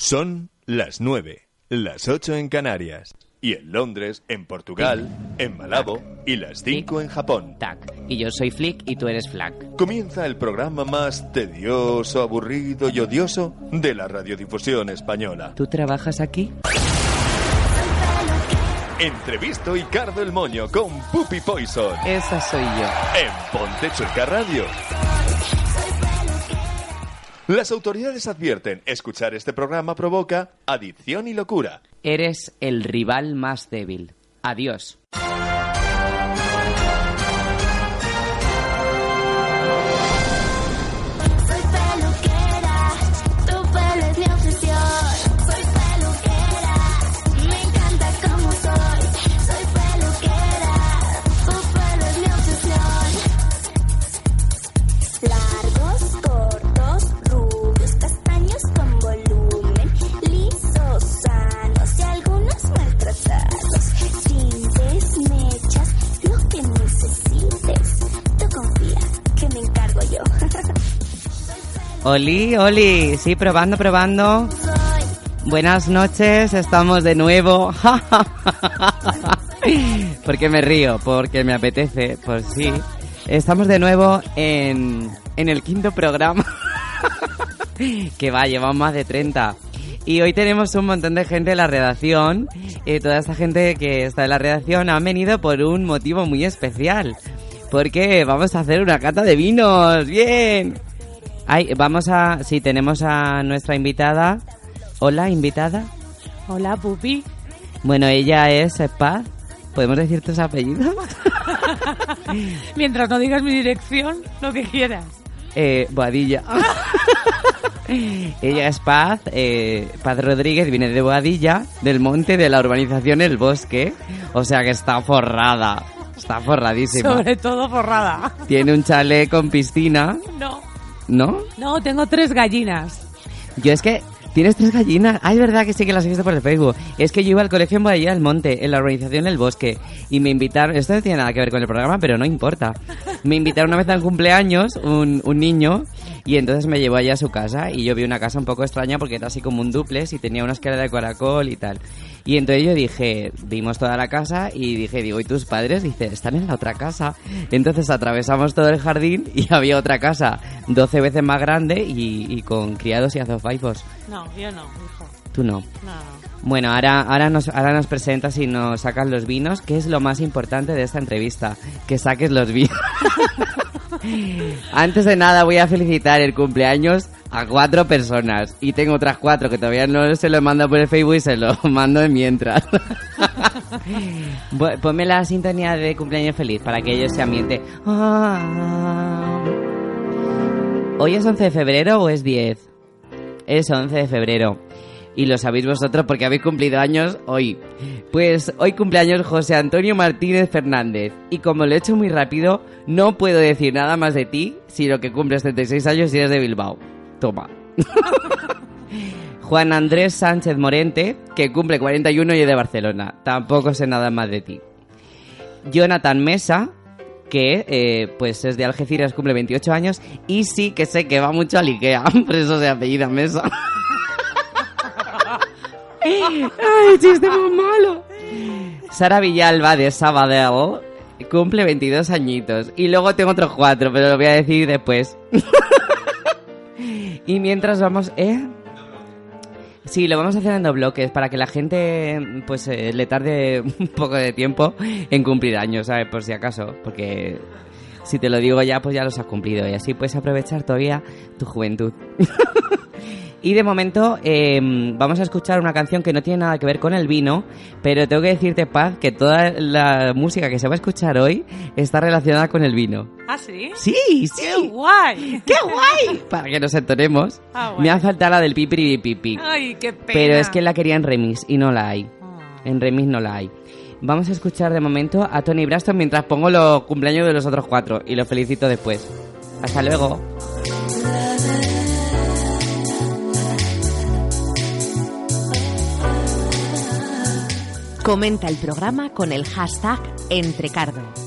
Son las 9, las 8 en Canarias. Y en Londres, en Portugal, en Malabo y las 5 en Japón. Tac. Y yo soy Flick y tú eres Flack. Comienza el programa más tedioso, aburrido y odioso de la radiodifusión española. ¿Tú trabajas aquí? Entrevisto y Cardo el Moño con Puppy Poison Esa soy yo. en Ponte Chueca Radio. Las autoridades advierten, escuchar este programa provoca adicción y locura. Eres el rival más débil. Adiós. Oli, Oli. Sí, probando, probando. Buenas noches, estamos de nuevo. ¿Por qué me río? Porque me apetece, pues sí. Estamos de nuevo en, en el quinto programa. que va, llevamos más de 30. Y hoy tenemos un montón de gente en la redacción. Y toda esta gente que está en la redacción han venido por un motivo muy especial. Porque vamos a hacer una cata de vinos. ¡Bien! Ay, vamos a... Sí, tenemos a nuestra invitada. Hola, invitada. Hola, Pupi. Bueno, ella es Paz. ¿Podemos decir tus apellidos? Mientras no digas mi dirección, lo que quieras. Eh, Boadilla. ella es Paz. Eh, Paz Rodríguez viene de Boadilla, del monte de la urbanización El Bosque. O sea que está forrada. Está forradísima. Sobre todo forrada. Tiene un chalet con piscina, No. ¿No? No, tengo tres gallinas. Yo es que... ¿Tienes tres gallinas? Ah, es verdad que sí que las he visto por el Facebook. Es que yo iba al colegio en Boadilla del Monte, en la urbanización El Bosque, y me invitaron... Esto no tiene nada que ver con el programa, pero no importa. Me invitaron una vez a un cumpleaños, un, un niño, y entonces me llevó allá a su casa, y yo vi una casa un poco extraña porque era así como un duplex y tenía una escalera de caracol y tal. Y entonces yo dije, vimos toda la casa y dije, digo, ¿y tus padres? Dice, están en la otra casa. Entonces atravesamos todo el jardín y había otra casa 12 veces más grande y, y con criados y azofaifos. No, yo no, hijo. Tú no. No, no. Bueno, ahora, ahora, nos, ahora nos presentas y nos sacas los vinos, que es lo más importante de esta entrevista, que saques los vinos. Antes de nada voy a felicitar el cumpleaños a cuatro personas y tengo otras cuatro que todavía no se lo mando por el Facebook y se lo mando de mientras. Ponme la sintonía de cumpleaños feliz para que ellos se ambiente. Ah. ¿Hoy es 11 de febrero o es 10? Es 11 de febrero. Y lo sabéis vosotros porque habéis cumplido años hoy. Pues hoy cumpleaños José Antonio Martínez Fernández. Y como lo he hecho muy rápido, no puedo decir nada más de ti, sino que cumples 36 años y eres de Bilbao. Toma. Juan Andrés Sánchez Morente, que cumple 41 y es de Barcelona. Tampoco sé nada más de ti. Jonathan Mesa, que eh, pues es de Algeciras, cumple 28 años. Y sí que sé que va mucho al Ikea, por eso se apellida Mesa. ¡Ay, chiste muy malo! Sara Villalba de Sabadell cumple 22 añitos. Y luego tengo otros cuatro, pero lo voy a decir después. y mientras vamos, ¿eh? Sí, lo vamos haciendo en bloques para que la gente pues eh, le tarde un poco de tiempo en cumplir años, ¿sabes? Por si acaso, porque si te lo digo ya, pues ya los has cumplido y así puedes aprovechar todavía tu juventud. Y de momento eh, vamos a escuchar una canción que no tiene nada que ver con el vino, pero tengo que decirte, Paz, que toda la música que se va a escuchar hoy está relacionada con el vino. ¿Ah, sí? Sí, sí. ¡Qué guay! ¡Qué guay! Para que nos entonemos. Ah, bueno. Me ha faltado la del pipiri pipi. ¡Ay, qué pena! Pero es que la quería en remix y no la hay. Ah. En remix no la hay. Vamos a escuchar de momento a Tony Braston mientras pongo los cumpleaños de los otros cuatro y los felicito después. Hasta luego. Comenta el programa con el hashtag Entrecardo.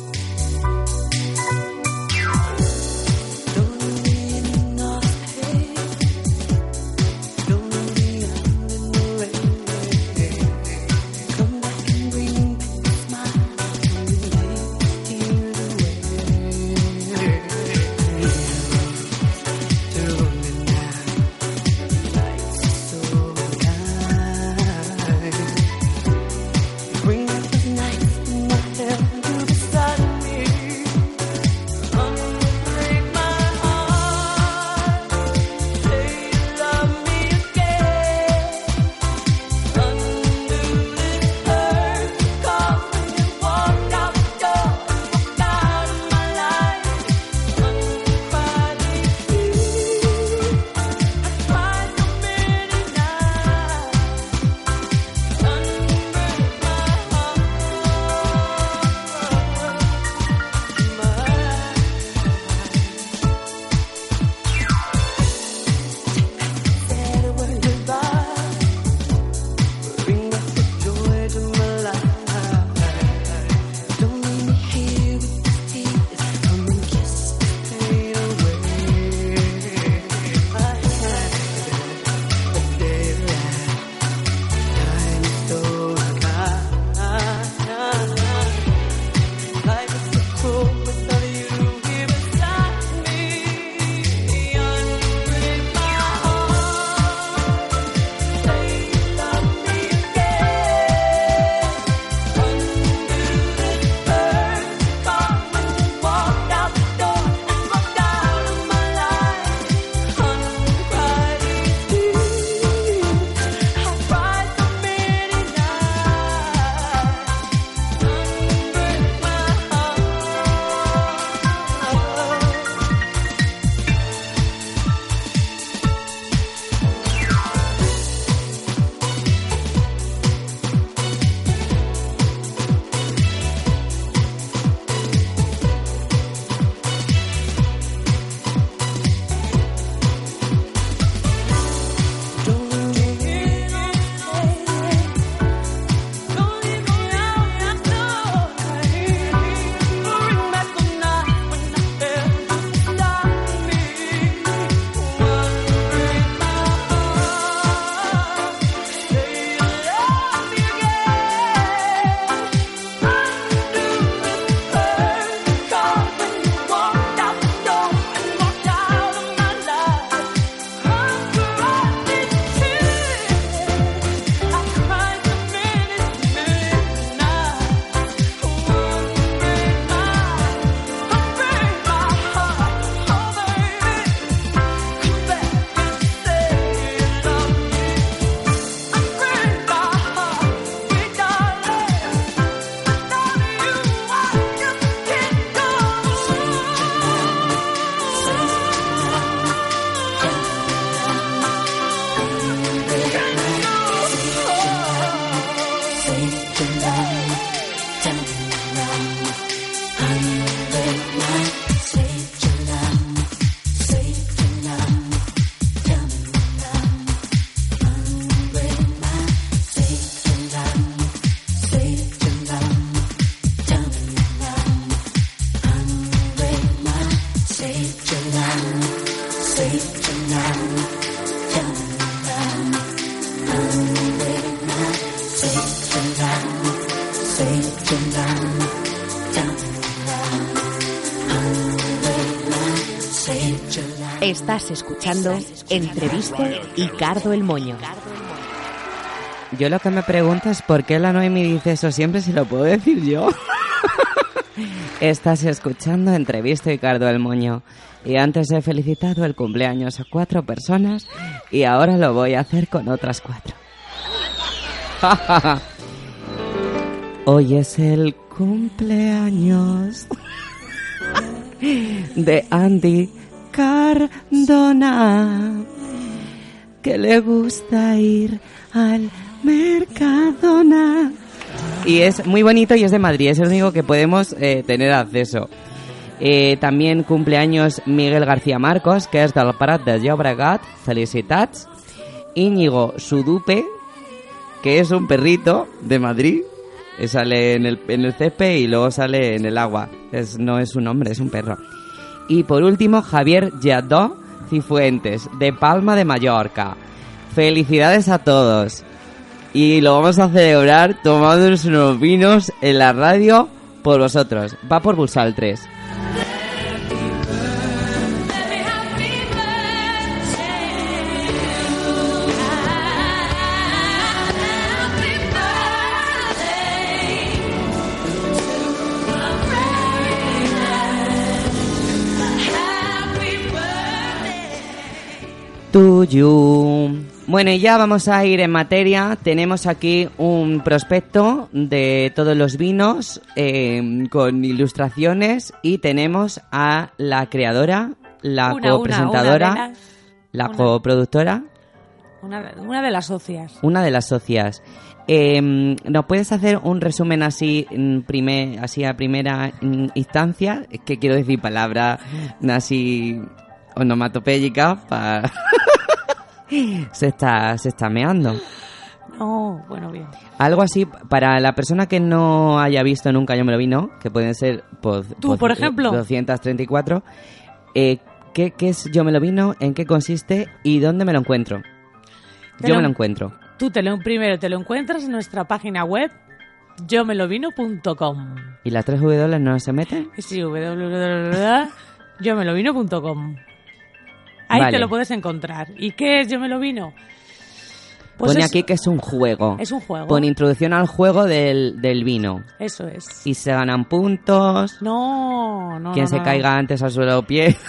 Estás escuchando Entreviste y Cardo el Moño. Yo lo que me pregunto es por qué la Noemi dice eso siempre si lo puedo decir yo. Estás escuchando Entrevista y Cardo el Moño. Y antes he felicitado el cumpleaños a cuatro personas y ahora lo voy a hacer con otras cuatro. Hoy es el cumpleaños de Andy Cardona, que le gusta ir al Mercadona. Y es muy bonito y es de Madrid, es el único que podemos eh, tener acceso. Eh, también cumpleaños Miguel García Marcos, que es del Prat de Llobregat, felicitats. Íñigo Sudupe, que es un perrito de Madrid, que sale en el, en el césped y luego sale en el agua. Es, no es un hombre, es un perro. Y por último, Javier Yadó Cifuentes, de Palma de Mallorca. Felicidades a todos. Y lo vamos a celebrar tomándonos unos vinos en la radio por vosotros. Va por Bulsal 3. Tuyo. Bueno, y ya vamos a ir en materia. Tenemos aquí un prospecto de todos los vinos eh, con ilustraciones y tenemos a la creadora, la Una, copresentadora, una de las- la coproductora, Una, de- las socias. una de las socias. Eh, ¿Nos puedes hacer un resumen así, en primer, así a primera mm, instancia? Es que quiero decir palabras así onomatopéyicas para... se está se está meando. No, bueno, bien. Algo así para la persona que no haya visto nunca Yo me lo vino, que pueden ser pues, Tú, pues, por ejemplo. 234. Eh, ¿qué, ¿Qué es Yo me lo vino? ¿En qué consiste? ¿Y dónde me lo encuentro? Te Yo lo- me lo encuentro. Tú te lo, primero te lo encuentras en nuestra página web yomelovino.com. ¿Y las tres W no se meten? Sí, www.yomelovino.com. Ahí Vale. te lo puedes encontrar. ¿Y qué es Yo me lo vino? Pues Pone es- aquí que es un juego. Es un juego. Pone introducción al juego del, del vino. Eso es. Y se ganan puntos. No, no. Quien no, se no. caiga antes al suelo pie.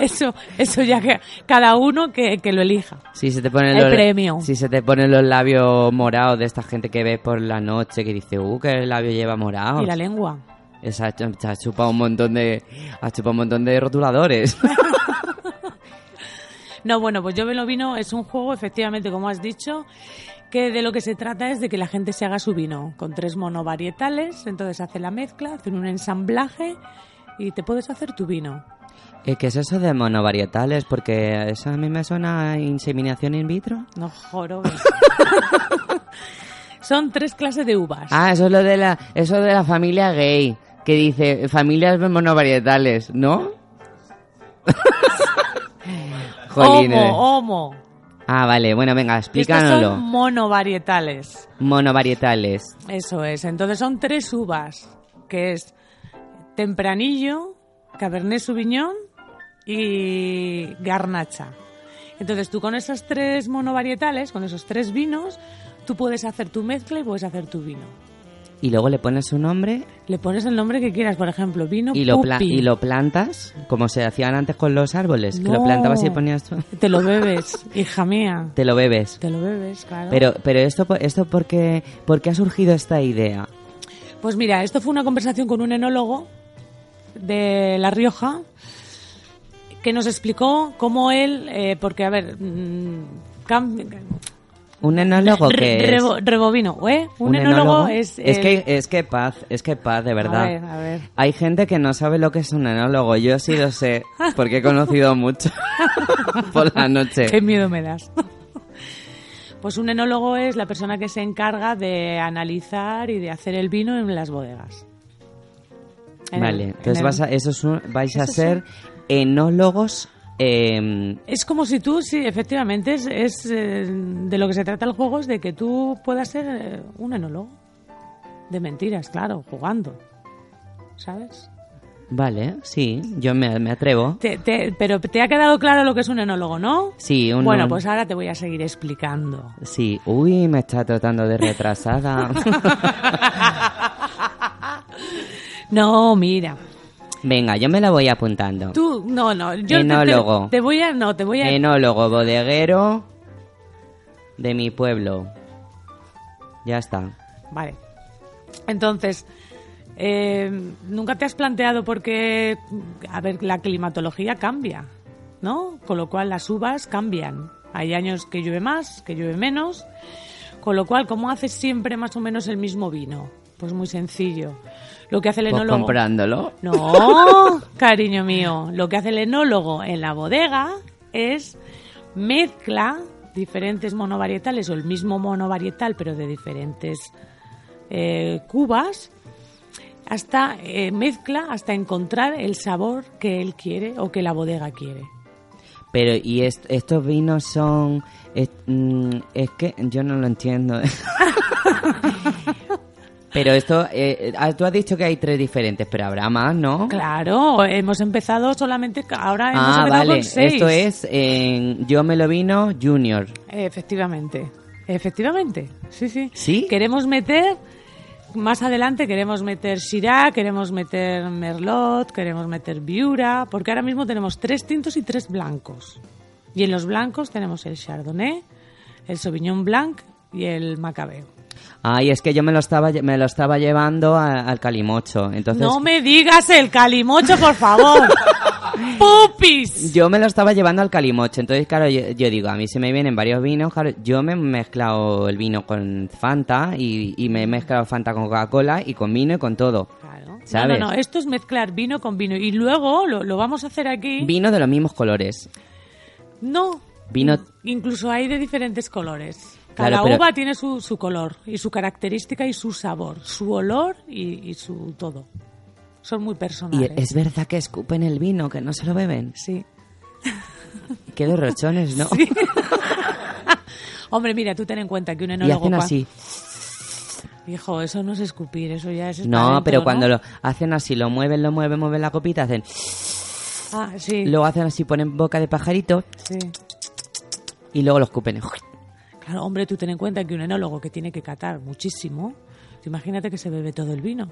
Eso, eso ya que cada uno que, que lo elija. Si se te ponen El los, premio. Si se te ponen los labios morados de esta gente que ves por la noche que dice, uh, que el labio lleva morado. Y la lengua. Se ha chupado un montón de, ha chupado un montón de rotuladores. No, bueno, pues yo me lo vino es un juego, efectivamente, como has dicho, que de lo que se trata es de que la gente se haga su vino con tres monovarietales, entonces hace la mezcla, hacen un ensamblaje y te puedes hacer tu vino. ¿Qué es eso de monovarietales? Porque eso a mí me suena a inseminación in vitro. No jorobes. Son tres clases de uvas. Ah, eso es lo de la, eso de la familia gay, que dice familias monovarietales, ¿no? Jolines. homo, homo. Ah, vale, bueno, venga, Estos explícanoslo. son monovarietales. Monovarietales. Eso es. Entonces son tres uvas, que es Tempranillo, Cabernet Sauvignon y Garnacha. Entonces tú con esas tres monovarietales, con esos tres vinos, tú puedes hacer tu mezcla y puedes hacer tu vino. Y luego le pones su nombre Le pones el nombre que quieras, por ejemplo, vino y lo, pupi. y lo plantas, como se hacían antes con los árboles, que lo plantabas y ponías tú. Te lo bebes, hija mía. Te lo bebes. Te lo bebes, claro. Pero, pero esto, esto ¿por qué, por qué ha surgido esta idea? Pues mira, esto fue una conversación con un enólogo de La Rioja que nos explicó cómo él, eh, porque a ver, mm, cam- ¿Un enólogo re- que es? rebo- rebobino, ¿eh? Un, enólogo, es... es el- que es que paz, es que paz, de verdad. A ver, a ver. Hay gente que no sabe lo que es un enólogo. Yo sí lo sé, porque he conocido mucho por la noche. Qué miedo me das. Pues un enólogo es la persona que se encarga de analizar y de hacer el vino en las bodegas. En Vale, el- entonces en vas a, esos son- vais a Esos ser enólogos. Eh, Es como si tú, sí, efectivamente, es, es, eh, de lo que se trata el juego es de que tú puedas ser eh, un enólogo. De mentiras, claro, jugando. ¿Sabes? Vale, sí, yo me, me atrevo. Te- te- pero te ha quedado claro lo que es un enólogo, ¿no? Sí, un... Bueno, pues ahora te voy a seguir explicando. Sí, uy, me está tratando de retrasada. No, mira. Venga, yo me la voy apuntando. Tú, no, no. Yo te- Enólogo. Te, voy a, no, te voy a... Enólogo, bodeguero de mi pueblo. Ya está. Vale. Entonces, eh, nunca te has planteado por qué, a ver, la climatología cambia, ¿no? Con lo cual las uvas cambian. Hay años que llueve más, que llueve menos. Con lo cual, ¿cómo haces siempre más o menos el mismo vino? Pues muy sencillo. Lo que hace el Pues enólogo... comprándolo. No, cariño mío. Lo que hace el enólogo en la bodega es mezcla diferentes monovarietales o el mismo monovarietal, pero de diferentes eh, cubas, hasta eh, mezcla hasta encontrar el sabor que él quiere o que la bodega quiere. Pero, ¿y est- estos vinos son...? Es, mm, es que yo no lo entiendo. pero esto... eh, ah, tú has dicho que hay tres diferentes, pero habrá más, ¿no? Claro, hemos empezado solamente, ahora hemos Ah, empezado vale. con seis. Esto es en Yo me lo vino Junior. Efectivamente, efectivamente, sí, sí. ¿Sí? Queremos meter, más adelante queremos meter Shiraz, queremos meter Merlot, queremos meter Viura, porque ahora mismo tenemos tres tintos y tres blancos. Y en los blancos tenemos el Chardonnay, el Sauvignon Blanc y el Macabeo. Ay, es que yo me lo estaba, me lo estaba llevando a- al calimocho. Entonces, No me digas el calimocho, por favor. ¡Pupis! Yo me lo estaba llevando al calimocho. Entonces, claro, yo, yo digo, a mí se me vienen varios vinos. Claro, yo me he mezclado el vino con Fanta y, y me he mezclado Fanta con Coca-Cola y con vino y con todo. Claro. ¿Sabes? No, no, no, esto es mezclar vino con vino. Y luego lo, lo vamos a hacer aquí. Vino de los mismos colores. No. Vino- In- Incluso hay de diferentes colores. Cada Claro, pero- uva tiene su, su color y su característica y su sabor, su olor y, y su todo. Son muy Y personales. es verdad que escupen el vino, que no se lo beben. Sí. Qué derrochones, ¿no? Hombre, mira, tú ten en cuenta que un Y enólogo... hacen cua- así. Hijo, eso no es escupir, eso ya es... No, pero ¿no? cuando lo hacen así, lo mueven, lo mueven, mueven la copita, hacen... Ah, sí. Luego hacen así, ponen boca de pajarito sí. Y luego lo escupen. Claro, hombre, tú ten en cuenta que un enólogo que tiene que catar muchísimo, tú imagínate que se bebe todo el vino.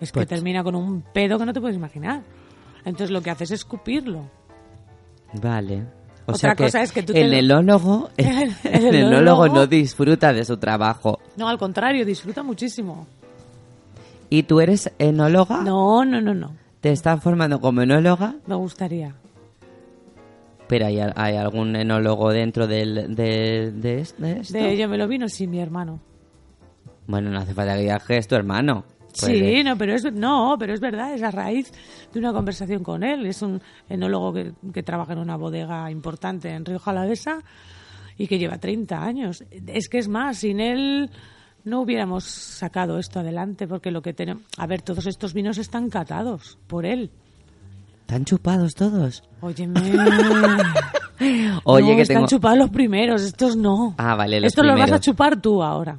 Es que Pues- termina con un pedo que no te puedes imaginar. Entonces lo que hace es escupirlo. Vale. O Otra sea que cosa es que tú el lo- enólogo, el, El- el enólogo enólogo- no disfruta de su trabajo. No, al contrario, disfruta muchísimo. ¿Y tú eres enóloga? No, no, no, no. ¿Te estás formando como enóloga? Me gustaría. Pero hay, hay algún enólogo dentro del, de, de, de esto. De ello me lo vino, sí, mi hermano. Bueno, no hace falta que digas que es tu hermano. Sí, Puede- no, pero es no, pero es verdad, es a raíz de una conversación con él. Es un enólogo que, que trabaja en una bodega importante en Río Jalavesa y que lleva 30 años. Es que es más, sin él no hubiéramos sacado esto adelante porque lo que tenemos, a ver, todos estos vinos están catados por él. ¿Están chupados todos? Óyeme. Oye, No, que están tengo... chupados los primeros, estos no. Ah, vale, los Estos los vas a chupar tú ahora.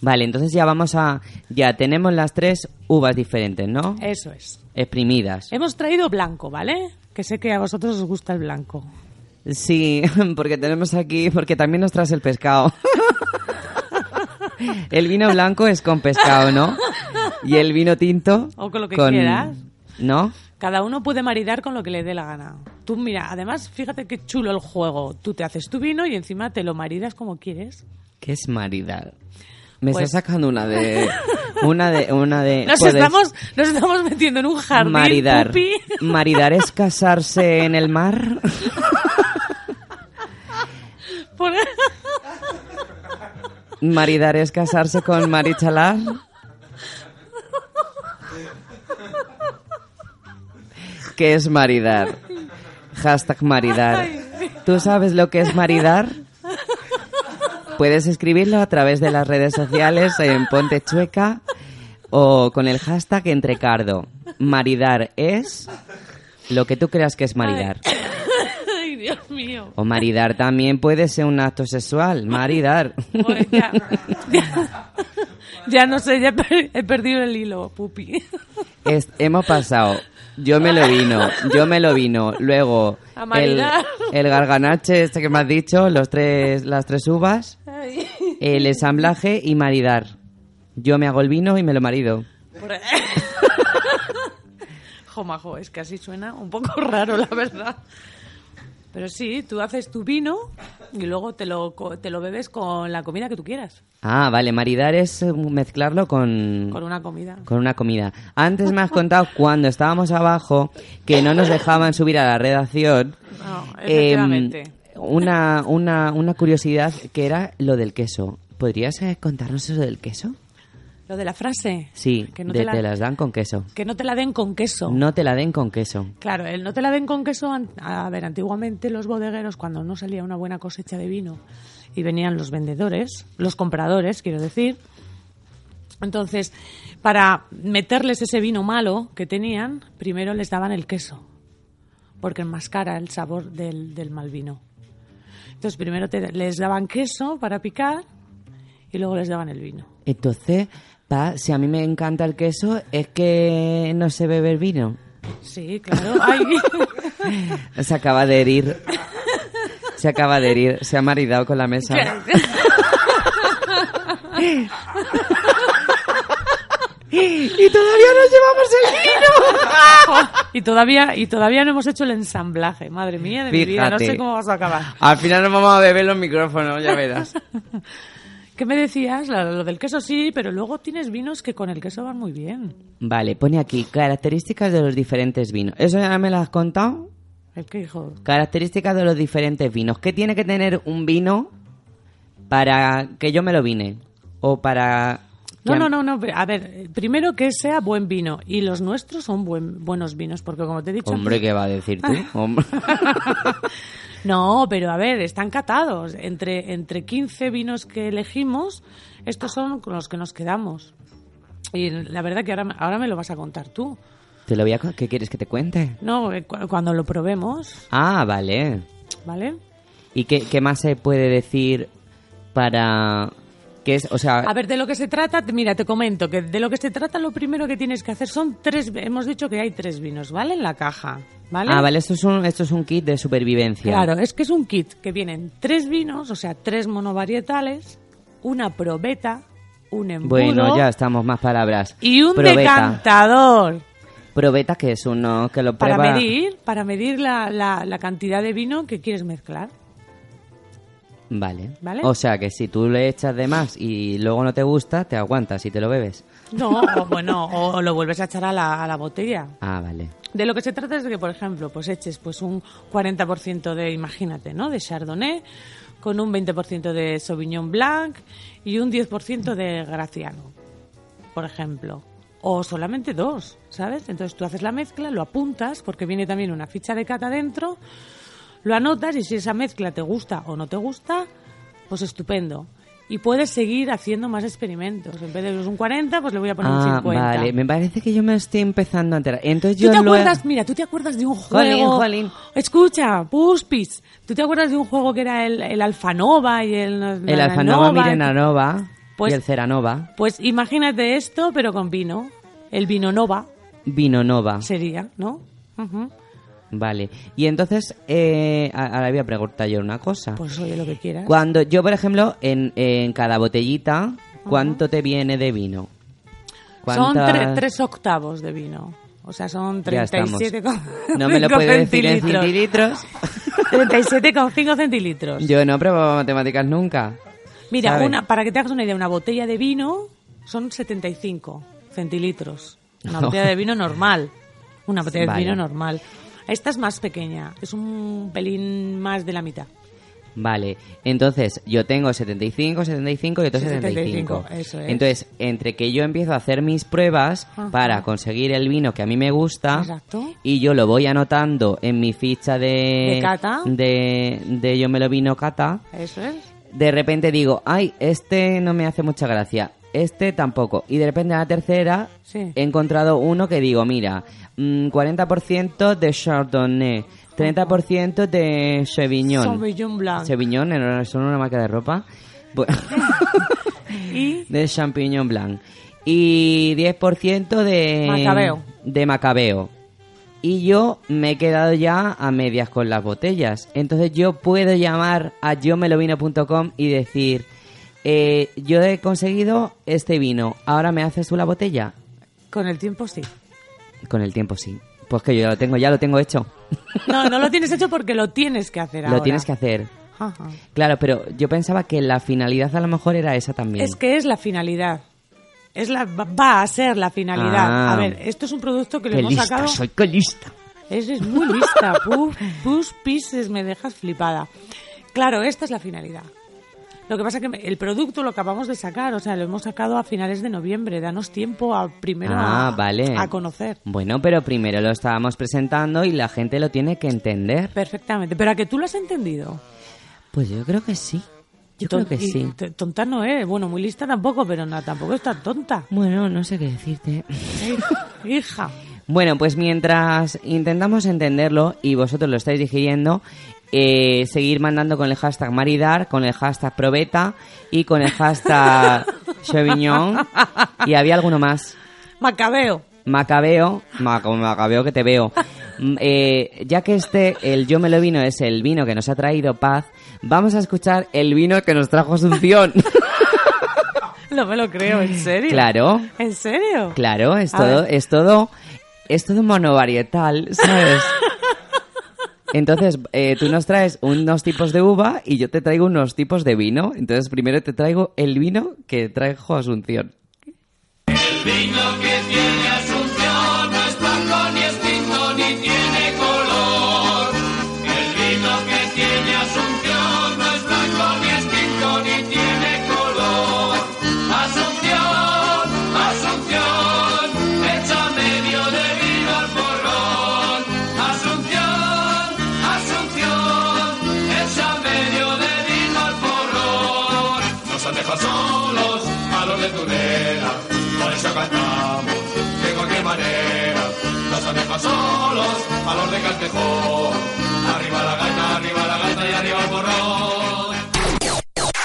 Vale, entonces ya vamos a... Ya tenemos las tres uvas diferentes, ¿no? Eso es. Exprimidas. Hemos traído blanco, ¿vale? Que sé que a vosotros os gusta el blanco. Sí, porque tenemos aquí... Porque también nos traes el pescado. el vino blanco es con pescado, ¿no? Y el vino tinto... O con lo que quieras. ¿No? Cada uno puede maridar con lo que le dé la gana. Tú, mira, además, fíjate qué chulo el juego. Tú te haces tu vino y encima te lo maridas como quieres. ¿Qué es maridar? Me Pues- está sacando una de... Una de... Una de Nos puedes- estamos, nos estamos metiendo en un jardín. Maridar. pupi. Maridar es casarse en el mar. Por- Maridar es casarse con Marichalar. ¿Qué es maridar? Hashtag maridar. ¿Tú sabes lo que es maridar? Puedes escribirlo a través de las redes sociales en Ponte Chueca o con el hashtag Entrecardo. Maridar es lo que tú creas que es maridar. Ay, Dios mío. O maridar también puede ser un acto sexual. Maridar. Ya, ya- ya no sé, ya he per- he perdido el hilo, pupi. Es- hemos pasado Yo me lo vino, yo me lo vino. Luego, el, el garganache este que me has dicho, los tres, las tres uvas, el ensamblaje y maridar. Yo me hago el vino y me lo marido. Por- Jo, majo, es que así suena un poco raro, la verdad. Pero sí, tú haces tu vino y luego te lo, te lo bebes con la comida que tú quieras. Ah, vale, maridar es eh, mezclarlo con, Con una comida. con una comida. Antes me has contado cuando estábamos abajo que no nos dejaban subir a la redacción. No, em, efectivamente. una, una, una curiosidad que era lo del queso. ¿Podrías eh, contarnos eso del queso? Lo de la frase. Sí, Que no de- te la- te las dan con queso. Que no te la den con queso. No te la den con queso. Claro, el no te la den con queso, a ver, antiguamente los bodegueros, cuando no salía una buena cosecha de vino y venían los vendedores, los compradores, quiero decir, entonces, para meterles ese vino malo que tenían, primero les daban el queso, porque enmascara el sabor del, del mal vino. Entonces, primero te- les daban queso para picar y luego les daban el vino. Entonces, pa, si a mí me encanta el queso, es que no sé beber vino. Sí, claro. Ay. Se acaba de herir. Se acaba de herir. Se ha maridado con la mesa. y todavía nos llevamos el vino. y todavía y todavía no hemos hecho el ensamblaje. Madre mía de mi vida, no Fíjate. sé cómo vas a acabar. Al final nos vamos a beber los micrófonos, ya verás. ¿Qué me decías? Lo, lo del queso sí, pero luego tienes vinos que con el queso van muy bien. Vale, pone aquí características de los diferentes vinos. ¿Eso ya me lo has contado? El que hijo. Características de los diferentes vinos. ¿Qué tiene que tener un vino para que yo me lo vine? O para... No, no, no, no. A ver, primero que sea buen vino. Y los nuestros son buen, buenos vinos, porque como te he dicho. Hombre, ¿qué va a decir tú? Hombre. No, pero a ver, están catados. Entre, entre 15 vinos que elegimos, estos son con los que nos quedamos. Y la verdad que ahora, ahora me lo vas a contar tú. ¿Te lo voy a... ¿Qué quieres que te cuente? No, eh, cu- cuando lo probemos, Ah, vale. ¿vale? ¿Y qué, qué más se puede decir para... que es, o sea... A ver, de lo que se trata, mira, te comento que de lo que se trata lo primero que tienes que hacer son tres, hemos dicho que hay tres vinos, ¿vale? En la caja, ¿vale? Ah, vale, esto es un, esto es un kit de supervivencia. Claro, es que es un kit que vienen tres vinos, o sea, tres monovarietales, una probeta, un embudo Bueno, ya estamos más palabras. y un Probeta. decantador Probeta, que es uno que lo para prueba... medir, para medir la, la- la cantidad de vino que quieres mezclar. Vale. ¿Vale? O sea que si tú le echas de más y luego no te gusta, te aguantas y te lo bebes. No, o bueno, o lo vuelves a echar a la, a la botella. Ah, vale. De lo que se trata es de que, por ejemplo, pues eches pues un 40% de, imagínate, ¿no? De Chardonnay, con un 20% de Sauvignon Blanc y un 10% de Graciano, por ejemplo. O solamente dos, ¿sabes? Entonces tú haces la mezcla, lo apuntas, porque viene también una ficha de cata dentro, lo anotas y si esa mezcla te gusta o no te gusta, pues estupendo. Y puedes seguir haciendo más experimentos. En vez de un 40, pues le voy a poner un Ah, 50. vale. Me parece que yo me estoy empezando a enterar. Entonces ¿Tú yo te acuerdas? Mira, ¿tú te acuerdas de un Jolín, juego? jolín. Escucha, Puspis. ¿Tú te acuerdas de un juego que era el, el Alfanova y el... El Alfanova, Nova? Mirenanova Pues- y el Ceranova. Pues imagínate esto, pero con vino. El vino Nova Vino Nova. sería, ¿no? Ujú. Vale. Y entonces, eh, ahora voy a preguntar yo una cosa. Pues oye lo que quieras. Cuando yo, por ejemplo, en, en cada botellita, ¿cuánto te viene de vino? Son ¿Cuánta- tre- tres octavos de vino. O sea, son Ya estamos. 37,5 No me lo puede decir en centilitros. centilitros. 37,5 centilitros. Yo no pruebo matemáticas nunca. Mira, ¿sabes? una, para que te hagas una idea, una botella de vino son 75 centilitros. Una No. botella de vino normal. Una botella Vale. de vino normal. Esta es más pequeña, es un pelín más de la mitad. Vale, entonces yo tengo 75, 75 y otro 75. 75, eso es. Entonces, entre que yo empiezo a hacer mis pruebas Ajá. para conseguir el vino que a mí me gusta Exacto. y yo lo voy anotando en mi ficha de De cata. de, de yo me lo vino cata, Eso es. de repente digo, ay, este no me hace mucha gracia, este tampoco. Y de repente a la tercera Sí. he encontrado uno que digo, mira, 40% de Chardonnay, 30% de Sauvignon. Sauvignon Blanc. Sauvignon, ¿no son una marca de ropa. Y de Champignon Blanc. Y 10% de... Macabeo. De Macabeo. y yo me he quedado ya a medias con las botellas. Entonces yo puedo llamar a yomelovino.com y decir, eh, yo he conseguido este vino, ahora me haces tú la botella. Con el tiempo sí. Con el tiempo sí. Pues que yo lo tengo, ya lo tengo hecho. No, no lo tienes hecho porque lo tienes que hacer ahora. Lo tienes que hacer. Ajá. Claro, pero yo pensaba que la finalidad a lo mejor era esa también. Es que es la finalidad. Es la, va a ser la finalidad. Ah. A ver, esto es un producto que lo Qué hemos lista, sacado. soy qué lista. Eres muy lista. Pus, pus pises, me dejas flipada. Claro, esta es la finalidad. Lo que pasa es que el producto lo acabamos de sacar, o sea, lo hemos sacado a finales de noviembre. Danos tiempo a primero Ah, a, vale. a conocer. Bueno, pero primero lo estábamos presentando y la gente lo tiene que entender. Perfectamente. Pero a que tú lo has entendido. Pues yo creo que sí. Yo creo que sí. Tonta no es. Bueno, muy lista tampoco, pero no, tampoco está tonta. Bueno, no sé qué decirte. Hija. Bueno, pues mientras intentamos entenderlo y vosotros lo estáis digiriendo, eh, seguir mandando con el hashtag Maridar, con el hashtag Probeta y con el hashtag Chevignon. Y había alguno más. Macabeo. Macabeo, ma- como Macabeo que te veo. Mm, eh, ya que este, el Yo me lo vino, es el vino que nos ha traído paz, vamos a escuchar el vino que nos trajo Asunción. No me lo creo, ¿en serio? claro, ¿En serio? claro, es A todo, ver. es todo, es todo monovarietal, ¿sabes? Entonces, eh, tú nos traes unos tipos de uva y yo te traigo unos tipos de vino. Entonces, primero te traigo el vino que trajo Asunción. Nos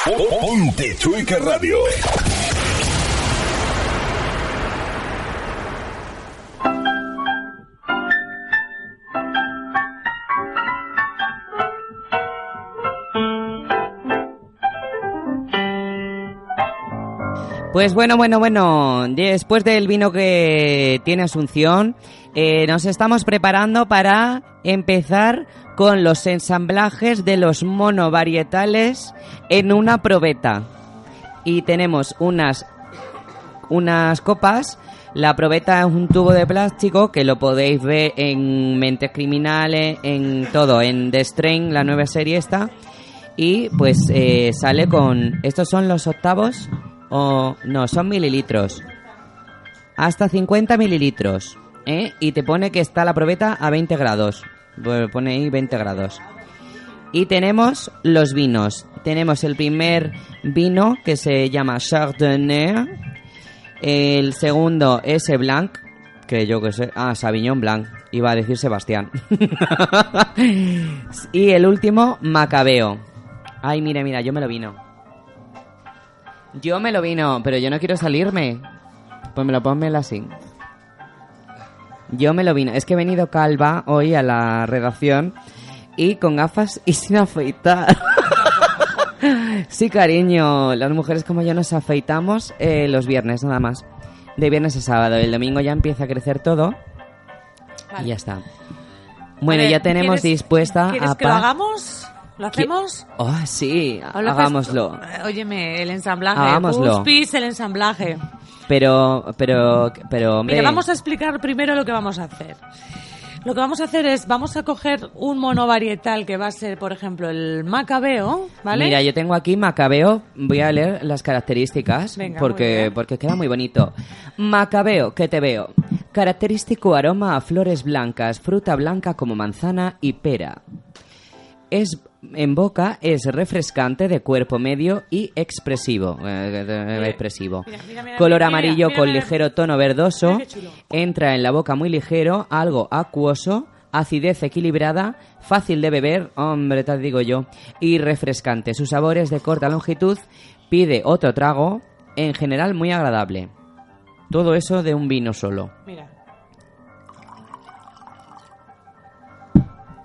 Ponte Chueca Radio. Pues bueno, bueno, bueno, después del vino que tiene Asunción, eh, nos estamos preparando para empezar con los ensamblajes de los monovarietales en una probeta. Y tenemos unas, unas copas. La probeta es un tubo de plástico que lo podéis ver en Mentes Criminales, en todo, en The Strain, la nueva serie esta. Y pues eh, sale con... Estos son los octavos o... No, son mililitros. Hasta 50 mililitros. ¿eh? Y te pone que está la probeta a 20 grados. Pues pone ahí 20 grados. Y tenemos los vinos. Tenemos el primer vino que se llama Chardonnay. El segundo ese Blanc, que yo que sé. Ah, Sauvignon Blanc. Iba a decir Sebastián. y el último, Macabeo. Ay, mira, mira, yo me lo vino. Yo me lo vino, pero yo no quiero salirme. Pues me lo ponme así. Yo me lo vino. Es que he venido calva hoy a la redacción y con gafas y sin afeitar. sí, cariño. Las mujeres como yo nos afeitamos eh, los viernes nada más. De viernes a sábado. El domingo ya empieza a crecer todo. Y ya está. Bueno, ver, ya tenemos ¿quieres- dispuesta ¿Quieres a que lo hagamos? ¿Lo ¿Qui- hacemos? Oh, sí, ¿O lo hagámoslo. Óyeme, el ensamblaje. Hagámoslo. Puspis, el ensamblaje. Pero, pero, pero, hombre. Mira, vamos a explicar primero lo que vamos a hacer. Lo que vamos a hacer es, vamos a coger un monovarietal que va a ser, por ejemplo, el macabeo, ¿vale? Mira, yo tengo aquí Macabeo. Voy a leer las características Venga, porque, porque queda muy bonito. Macabeo, ¿qué te veo? Característico aroma a flores blancas, fruta blanca como manzana y pera. Es en boca es refrescante de cuerpo medio y expresivo. Eh, eh, expresivo. mira, mira, mira, Color amarillo con ligero tono verdoso. Entra en la boca muy ligero, algo acuoso, acidez equilibrada, fácil de beber, hombre, te digo yo, y refrescante. Su sabor es de corta longitud, pide otro trago, en general muy agradable. Todo eso de un vino solo. Mira.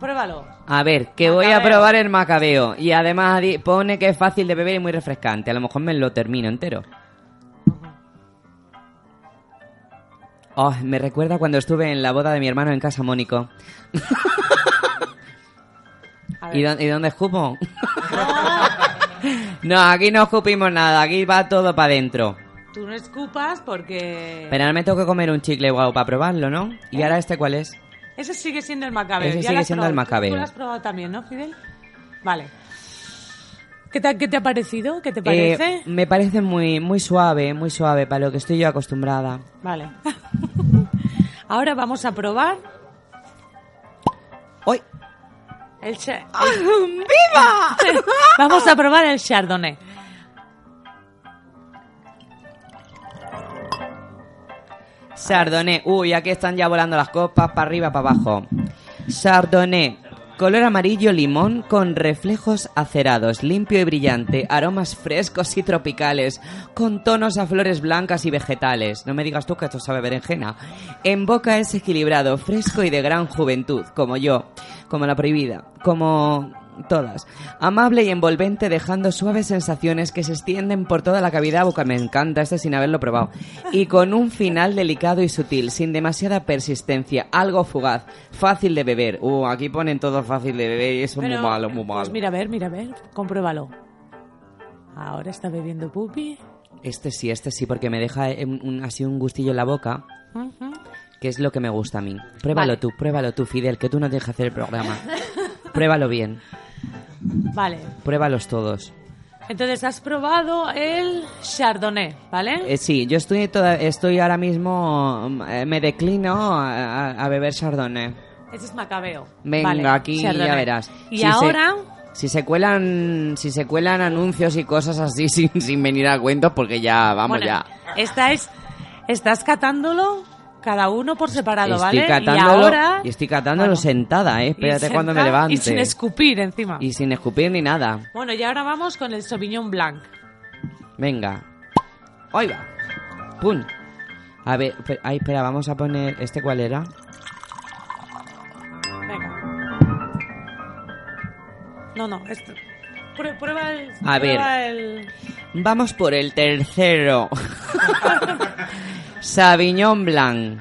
Pruébalo. A ver, que voy a probar el macabeo. Y además pone que es fácil de beber y muy refrescante. A lo mejor me lo termino entero. Oh, me recuerda cuando estuve en la boda de mi hermano en casa Mónico. ¿Y, dó- ¿Y dónde escupo? no, aquí no escupimos nada. Aquí va todo para adentro. Tú no escupas porque... Pero ahora me tengo que comer un chicle algo para probarlo, ¿no? ¿Y ahora este cuál es? Ese sigue siendo el macabeo. Ese Ya sigue siendo el probado. Tú- macabeo. Tú lo has probado también, ¿no, Fidel? Vale. ¿Qué te, qué te ha parecido? ¿Qué te Eh, parece? me parece muy, muy suave, muy suave para lo que estoy yo acostumbrada. Vale. Ahora vamos a probar ¡Uy! el... cha- ¡Viva! vamos a probar el Chardonnay. Chardonnay. Uy, aquí están ya volando las copas para arriba, para abajo. Chardonnay. Color amarillo limón con reflejos acerados, limpio y brillante, aromas frescos y tropicales, con tonos a flores blancas y vegetales. No me digas tú que esto sabe berenjena. En boca es equilibrado, fresco y de gran juventud, como yo, como la prohibida, como todas. Amable y envolvente, dejando suaves sensaciones que se extienden por toda la cavidad bucal. Me encanta este sin haberlo probado. Y con un final delicado y sutil, sin demasiada persistencia, algo fugaz, fácil de beber. Uh, aquí ponen todo fácil de beber y eso es muy malo, muy malo. Pues mira, a ver, mira, a ver, compruébalo. Ahora está bebiendo pupi. Este sí, este sí, porque me deja eh, un- un- así un gustillo en la boca, Ujú. que es lo que me gusta a mí. Pruébalo Vale. tú, pruébalo tú, Fidel, que tú no dejas hacer el programa. Pruébalo bien, Vale. pruébalos todos. Entonces has probado el Chardonnay, ¿vale? Eh, sí, yo estoy toda, estoy ahora mismo, eh, me declino a, a- a beber Chardonnay. Ese es macabeo. Venga, Vale, aquí ya Chardonnay. verás. Y Si se- ahora... si se cuelan, si se cuelan anuncios y cosas así sin, sin venir a cuentos, porque ya, vamos bueno, ya. Estáis, estás catándolo cada uno por separado, estoy ¿vale? y ahora... y estoy catándolo Bueno, sentada, eh. Espérate cuando me levante. Y sin escupir encima. Y sin escupir ni nada. Bueno, y ahora vamos con el Sauvignon Blanc. Venga. Ahí va. Pum. A ver, ay, espera, vamos a poner. ¿Este cuál era? Venga. No, no, esto. Prue- Prueba el... A prueba ver. el- Vamos por el tercero. Sauvignon Blanc.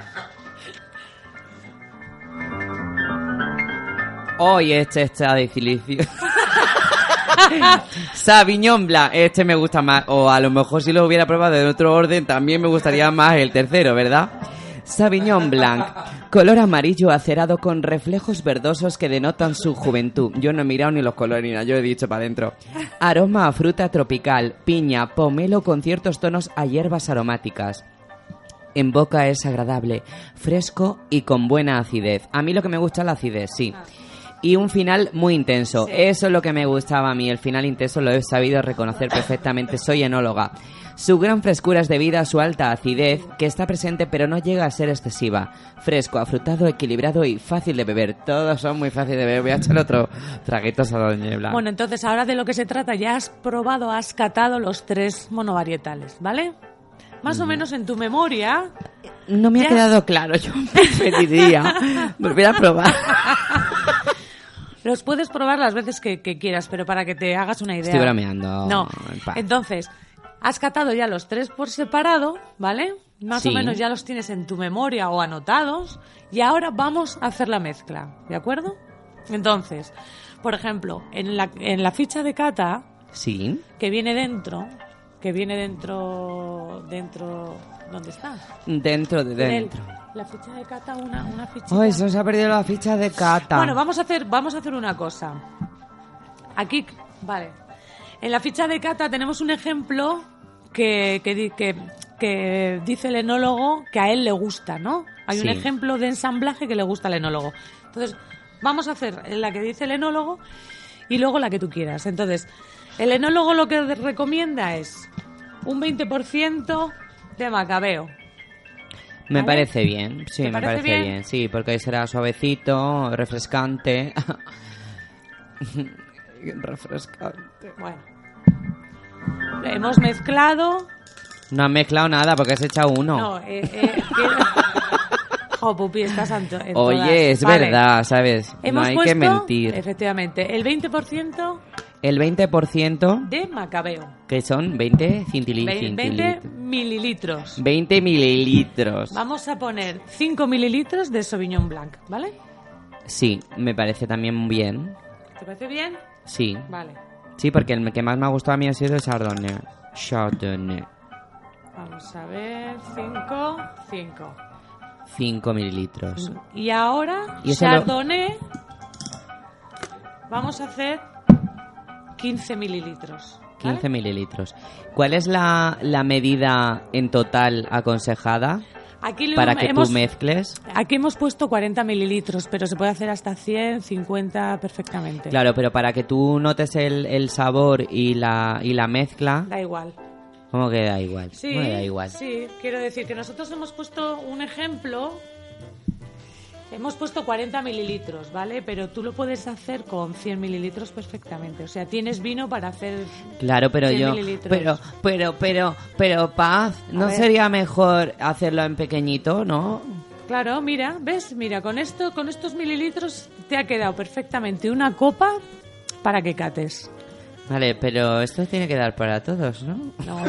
Hoy este está delicioso. Sauvignon Blanc, este me gusta más. O a lo mejor si lo hubiera probado en otro orden, también me gustaría más el tercero, ¿verdad? Sauvignon Blanc, color amarillo acerado con reflejos verdosos que denotan su juventud. Yo no he mirado ni los colores ni nada, yo he dicho para adentro. Aroma a fruta tropical, piña, pomelo con ciertos tonos a hierbas aromáticas. En boca es agradable, fresco y con buena acidez. A mí lo que me gusta es la acidez, sí. Y un final muy intenso. Eso es lo que me gustaba a mí. El final intenso lo he sabido reconocer perfectamente. Soy enóloga. Su gran frescura es debido a su alta acidez, que está presente pero no llega a ser excesiva. Fresco, afrutado, equilibrado y fácil de beber. Todos son muy fáciles de beber. Voy a echar otro traguito a la niebla. Bueno, entonces ahora de lo que se trata, ya has probado, has catado los tres monovarietales, ¿vale? Más o menos en tu memoria, no me ha quedado claro. Yo preferiría volver a probar. los puedes probar las veces que, que quieras, pero para que te hagas una idea. Estoy bromeando. No. Entonces, has catado ya los tres por separado, ¿vale? Más Sí. o menos ya los tienes en tu memoria o anotados. Y ahora vamos a hacer la mezcla, ¿de acuerdo? Entonces, por ejemplo, en la, en la ficha de cata Sí. que viene dentro, que viene dentro, dentro, ¿dónde está? Dentro de dentro. la ficha de cata, una, una ficha. Oh, eso se ha perdido la ficha de Cata. Bueno, vamos a hacer, vamos a hacer una cosa. Aquí, vale. En la ficha de cata tenemos un ejemplo que, que, di- que, que dice el enólogo que a él le gusta, ¿no? Hay un ejemplo de ensamblaje que le gusta al enólogo. Entonces, vamos a hacer la que dice el enólogo y luego la que tú quieras. Entonces, el enólogo lo que recomienda es un 20% de macabeo. Me ¿Vale? parece bien, sí, ¿Te me parece bien? bien? sí, porque ahí será suavecito, refrescante. refrescante. Bueno. Hemos mezclado No has mezclado nada porque has echado uno. No, eh, eh, Jo, Pupi, estás en, Oye, todas. es Vale. verdad, ¿sabes? Hemos no hay puesto, que mentir. Efectivamente, el 20% El 20%, de macabeo. que son 20 cintili- Ve- 20 centilitros. mililitros. 20 mililitros. Vamos a poner 5 mililitros de Sauvignon Blanc, ¿vale? Sí, me parece también bien. ¿Te parece bien? Sí. Vale. Sí, porque el que más me ha gustado a mí ha sido el Chardonnay. Chardonnay. Vamos a ver, 5, 5. 5 mililitros. Y ahora, Y eso lo- Chardonnay, vamos a hacer 15 mililitros. ¿vale? 15 mililitros. ¿Cuál es la, la medida en total aconsejada Aquí lo para que hemos, tú mezcles? Aquí hemos puesto 40 mililitros, pero se puede hacer hasta 100, 50 perfectamente. Claro, pero para que tú notes el, el sabor y la, y la mezcla, Da igual. ¿cómo que da igual? Sí, ¿Cómo que da igual? sí, quiero decir que nosotros hemos puesto un ejemplo. Hemos puesto 40 mililitros, ¿vale? Pero tú lo puedes hacer con 100 mililitros perfectamente. O sea, tienes vino para hacer... Claro, pero 100 yo, mililitros. pero, pero, pero, pero, Paz, ¿no ver. sería mejor hacerlo en pequeñito, no? Claro, mira, ¿ves? Mira, con esto, con estos mililitros te ha quedado perfectamente una copa para que cates. Vale, pero esto tiene que dar para todos, ¿no? No.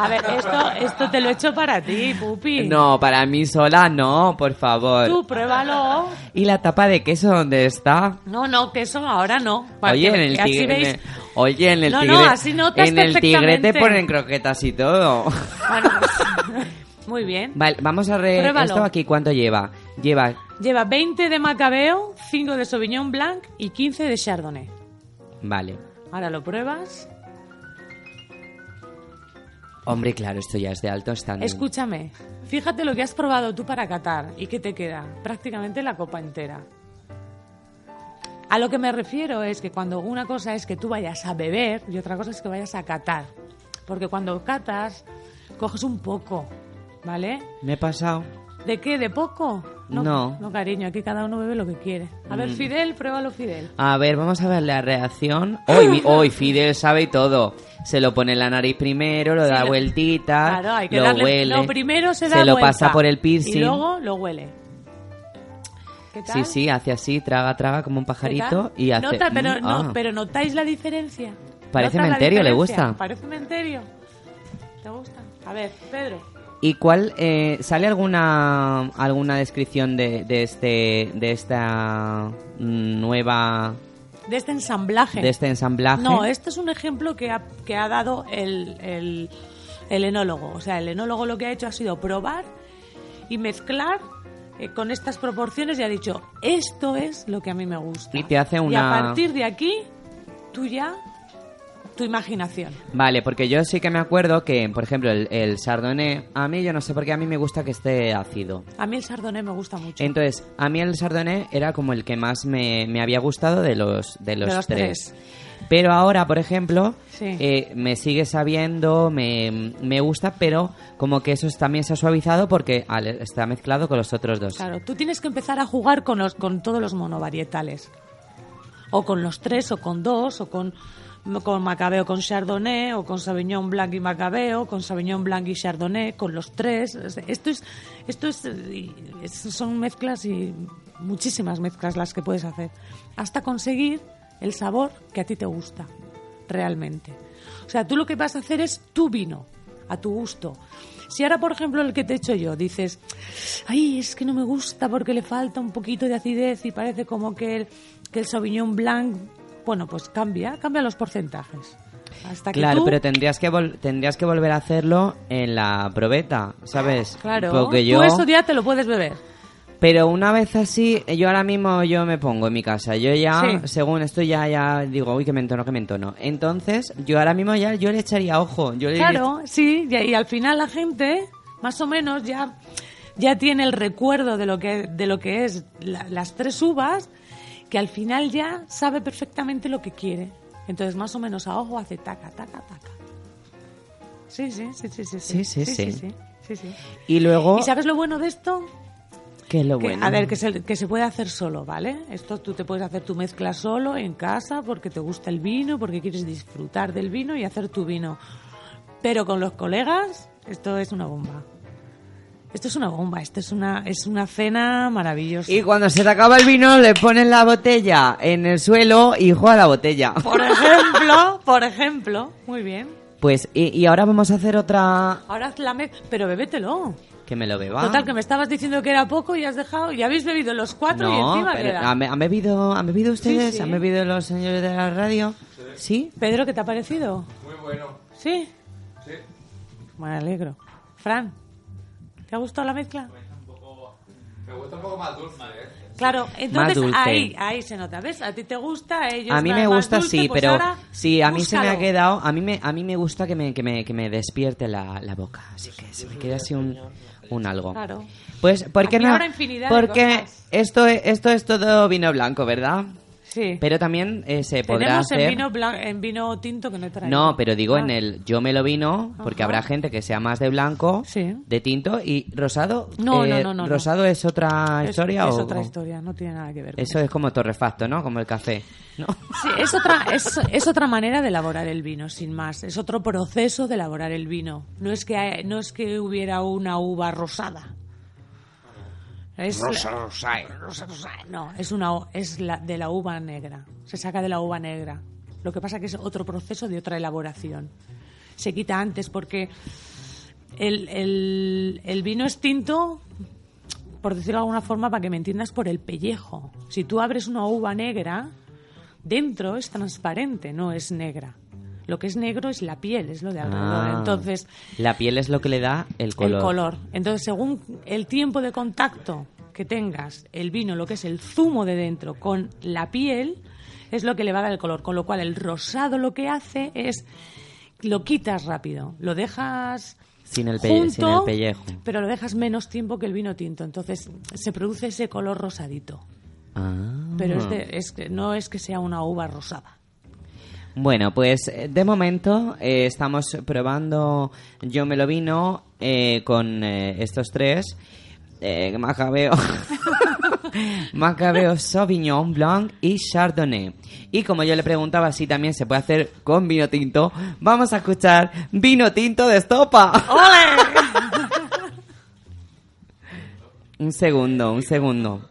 A ver, esto, esto te lo he hecho para ti, Pupi. No, para mí sola no, por favor. Tú pruébalo. ¿Y la tapa de queso dónde está? No, no, que eso ahora no. Para Oye, que- en el tigre, en veis- el- oye, en el No, tigre, no, así notas en el tigre te ponen croquetas y todo. Bueno, pues, muy bien. Vale, vamos a re Pruébalo. esto aquí cuánto lleva. Lleva Lleva 20 de Macabeo, 5 de Sauvignon Blanc y 15 de Chardonnay. Vale. Ahora lo pruebas. Hombre, claro, esto ya es de alto standing. Escúchame, fíjate lo que has probado tú para catar y qué te queda. Prácticamente la copa entera. A lo que me refiero es que cuando una cosa es que tú vayas a beber y otra cosa es que vayas a catar. Porque cuando catas, coges un poco, ¿vale? Me he pasado. ¿De qué? ¿De poco? No. Mm. No, cariño, aquí cada uno bebe lo que quiere. A ver, Fidel, pruébalo, Fidel. A ver, vamos a ver la reacción. Hoy, hoy Fidel sabe todo. Se lo pone en la nariz primero, lo Sí, da lo- vueltita, Claro, hay que lo darle. huele. Lo primero se da lo vuelta pasa por el piercing. Y luego lo huele. ¿Qué tal? Sí, sí, hace así, traga, traga como un ¿Qué pajarito y hace. Nota, pero, mm, no, ah. pero ¿notáis la diferencia? Parece ¿Notas la menterio, ¿le gusta? Parece menterio. ¿Te gusta? A ver, Pedro. ¿Y cuál eh, sale alguna alguna descripción de, de este de esta mm, nueva De este ensamblaje. de este ensamblaje? No, este es un ejemplo que ha, que ha dado el, el, el enólogo. O sea, el enólogo lo que ha hecho ha sido probar y mezclar eh, con estas proporciones y ha dicho, esto es lo que a mí me gusta. Y te hace Y a una- partir de aquí, tú ya, tu imaginación. Vale, porque yo sí que me acuerdo que, por ejemplo, el, el Chardonnay, a mí yo no sé por qué a mí me gusta que esté ácido. A mí el Chardonnay me gusta mucho. Entonces, a mí el Chardonnay era como el que más me, me había gustado de los, de los, los tres. Pero ahora, por ejemplo, Sí. eh, me sigue sabiendo, me, me gusta, pero como que eso es- también se ha suavizado porque al- está mezclado con los otros dos. Claro, tú tienes que empezar a jugar con, los, con todos los monovarietales. O con los tres, o con dos, o con, con Macabeo con Chardonnay, o con Sauvignon Blanc y Macabeo, con Sauvignon Blanc y Chardonnay, con los tres. Esto es, esto es, son mezclas y muchísimas mezclas las que puedes hacer. Hasta conseguir el sabor que a ti te gusta, realmente. O sea, tú lo que vas a hacer es tu vino, a tu gusto. Si ahora, por ejemplo, el que te he yo, dices, ay, es que no me gusta porque le falta un poquito de acidez y parece como que el, que el Sauvignon Blanc, bueno, pues cambia, cambia los porcentajes. Hasta que Claro, tú- pero tendrías que vol- tendrías que volver a hacerlo en la probeta, ¿sabes? Claro, Porque tú yo eso ya te lo puedes beber. Pero una vez así, yo ahora mismo yo me pongo en mi casa. Yo ya, Sí. según esto ya ya digo, uy, que me entono, que me entono. Entonces, yo ahora mismo ya yo le echaría ojo. Yo le Claro, sí, y, y al final la gente, más o menos, ya, ya tiene el recuerdo de lo que, de lo que es la- las tres uvas, que al final ya sabe perfectamente lo que quiere. Entonces, más o menos a ojo hace taca, taca, taca. Sí, sí, sí, sí, sí. Sí, sí, sí. sí, sí, sí, sí. Y luego, ¿Y sabes lo bueno de esto? ¿qué es lo Que, bueno? A ver, que se, que se puede hacer solo, ¿vale? Esto tú te puedes hacer tu mezcla solo en casa porque te gusta el vino, porque quieres disfrutar del vino y hacer tu vino. Pero con los colegas, esto es una bomba. Esto es una bomba, esto es una, es una cena maravillosa. Y cuando se te acaba el vino, le pones la botella en el suelo y juega la botella. Por ejemplo, por ejemplo, muy bien. Pues, y, y ahora vamos a hacer otra... Ahora haz la mez... Pero bebételo. Que me lo beba. Total, que me estabas diciendo que era poco y has dejado... Y habéis bebido los cuatro y encima pero queda. ¿han, han bebido, ¿han bebido ustedes? sí. ¿Han bebido los señores de la radio? ¿Sí? Pedro, ¿qué te ha parecido? Muy bueno. ¿Sí? Sí. Me alegro. Fran, ¿te ha gustado la mezcla? Me gusta un poco más dulce, ¿eh? Claro, entonces dulce. ahí, ahí se nota, ¿ves? A ti te gusta, a ellos A mí me gusta, dulce, sí, pues pero ahora sí, a mí se me ha quedado, a mí me, a mí me gusta que me, que me, que me despierte la, la boca, así que se me quede así un, un algo. Claro. Pues, ¿por qué Aquí no? Porque esto, es- esto es todo vino blanco, ¿verdad? Sí. Pero también eh, se podrá Tenemos hacer... en vino, blan- en vino tinto que no he traído. No, pero digo Ah. en el yo me lo vino, porque Ajá. habrá gente que sea más de blanco, Sí. de tinto y rosado. No, eh, no, no, no, no. ¿Rosado es otra Es- historia es, o otra o- historia, no tiene nada que ver. con Eso es como torrefacto, ¿no? Como el café, ¿no? Sí, es otra, es, es otra manera de elaborar el vino, sin más. Es otro proceso de elaborar el vino. No es que, no es que hubiera una uva rosada. Es rosa, rosa, No, es, una, es la, de la uva negra. Se saca de la uva negra. Lo que pasa que es otro proceso de otra elaboración. Se quita antes porque el, el, el vino es tinto, por decirlo de alguna forma, para que me entiendas, por el pellejo. Si tú abres una uva negra, dentro es transparente, no es negra. Lo que es negro es la piel, es lo de alrededor. Ah. Entonces, La piel es lo que le da el color. el color. Entonces, según el tiempo de contacto que tengas el vino, lo que es el zumo de dentro con la piel, es lo que le va a dar el color. Con lo cual, el rosado lo que hace es lo quitas rápido, lo dejas Sin el, junto, sin el pellejo. pero lo dejas menos tiempo que el vino tinto. Entonces, se produce ese color rosadito. Ah. Pero es de- es que- no es que sea una uva rosada. Bueno, pues eh, de momento eh, estamos probando Yo me lo vino eh, con eh, estos tres. Eh, Macabeo, Macabeo Sauvignon Blanc y Chardonnay. Y como yo le preguntaba si también se puede hacer con vino tinto, vamos a escuchar vino tinto de estopa. un segundo, un segundo.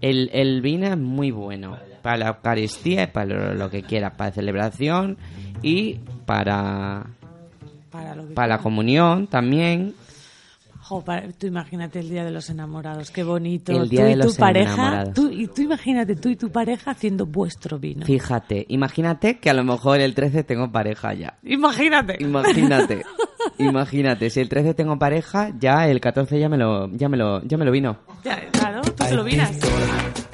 El, el vino es muy bueno para la Eucaristía y para lo, lo que quieras, para celebración y para, Para, lo que para la comunión también. Jo, pa- tú imagínate el día de los enamorados, qué bonito. El día tú de y los tu pareja, enamorados. tú, y tú imagínate tú y tu pareja haciendo vuestro vino. Fíjate, imagínate que a lo mejor el 13 tengo pareja ya. Imagínate. Imagínate, imagínate, si el 13 tengo pareja, ya el 14 ya me lo, ya me lo, ya me lo vino. Ya, claro, tú te lo miras.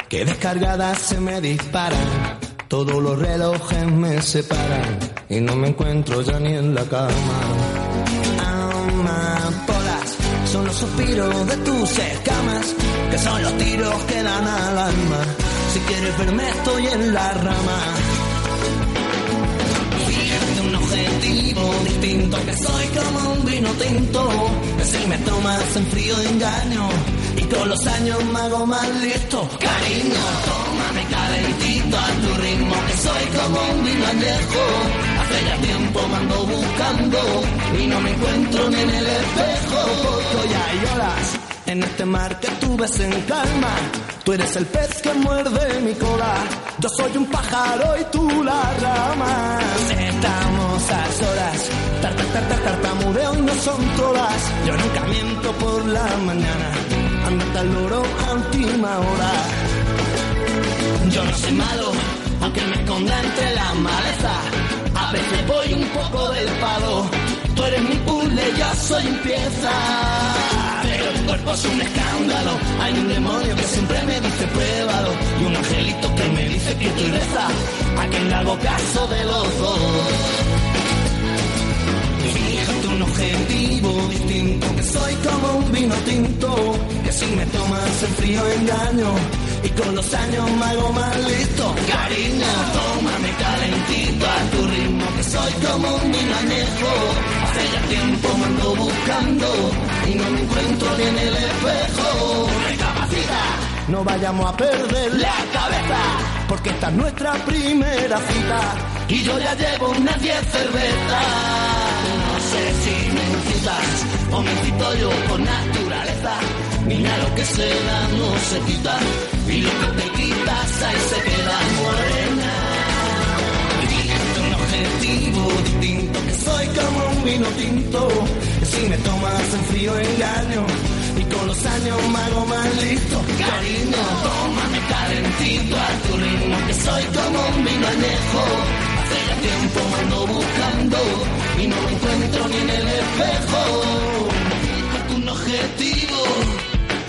Que descargadas se me disparan, todos los relojes me separan y no me encuentro ya ni en la cama. Amapolas son los suspiros de tus escamas, que son los tiros que dan al alma. Si quieres verme estoy en la rama. Fíjate un objetivo distinto, que soy como un vino tinto, que si me tomas en frío engaño, con los años me hago más listo. Cariño, tómame calentito a tu ritmo, que soy como un vino añejo, hace ya tiempo me ando buscando, y no me encuentro ni en el espejo, porque hoy hay olas en este mar que tú ves en calma. Tú eres el pez que muerde mi cola. Yo soy un pájaro y tú la rama. Estamos a solas. Tar, tar, tar, tar, tartamudeo y no son todas. Yo nunca miento por la mañana. Ando tal loro a última hora. Yo no soy malo, aunque me esconda entre la maleza. A veces voy un poco del palo. Tú eres mi puzzle, yo soy un pieza. Pero tu cuerpo es un escándalo. Hay un demonio que siempre me dice pruébalo. Y un angelito que me dice que tú reza. A quien le hago caso de los dos. Fíjate un objetivo distinto, que soy como un vino tinto, que si me tomas en frío engaño, y con los años me hago más listo. Cariño, tómame calentito a tu ritmo, que soy como un vino añejo, hace ya tiempo me ando buscando, y no me encuentro ni en el espejo. Recapacita, no vayamos a perder la cabeza, porque esta es nuestra primera cita, y yo ya llevo unas 10 cervezas. No sé si me incitas o me incito yo por naturaleza. Niña, lo que se da no se quita y lo que te quitas ahí se queda morena. Fíjate un objetivo distinto, que soy como un vino tinto. Que si me tomas en frío engaño y con los años me hago más listo. Cariño, tómame calentito a tu ritmo, que soy como un vino añejo. Hace ya tiempo ando buscando y no me encuentro ni en el espejo. Fíjate un objetivo,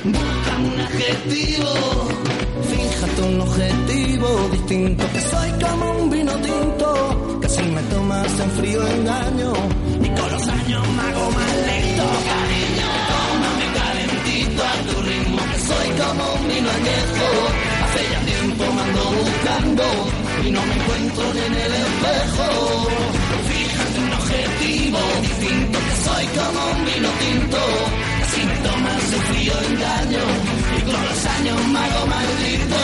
busca un adjetivo. Fíjate un objetivo distinto, que soy como un vino tinto, que me tomas en frío engaño y con los años me hago más lento, cariño. Tómame calentito a tu ritmo, que soy como un vino añejo. Hace ya tiempo me ando buscando y no me encuentro en el espejo. Fíjate un objetivo distinto, que soy como un vino tinto. que Si me tomas en frío engaño y con los años me hago maldito.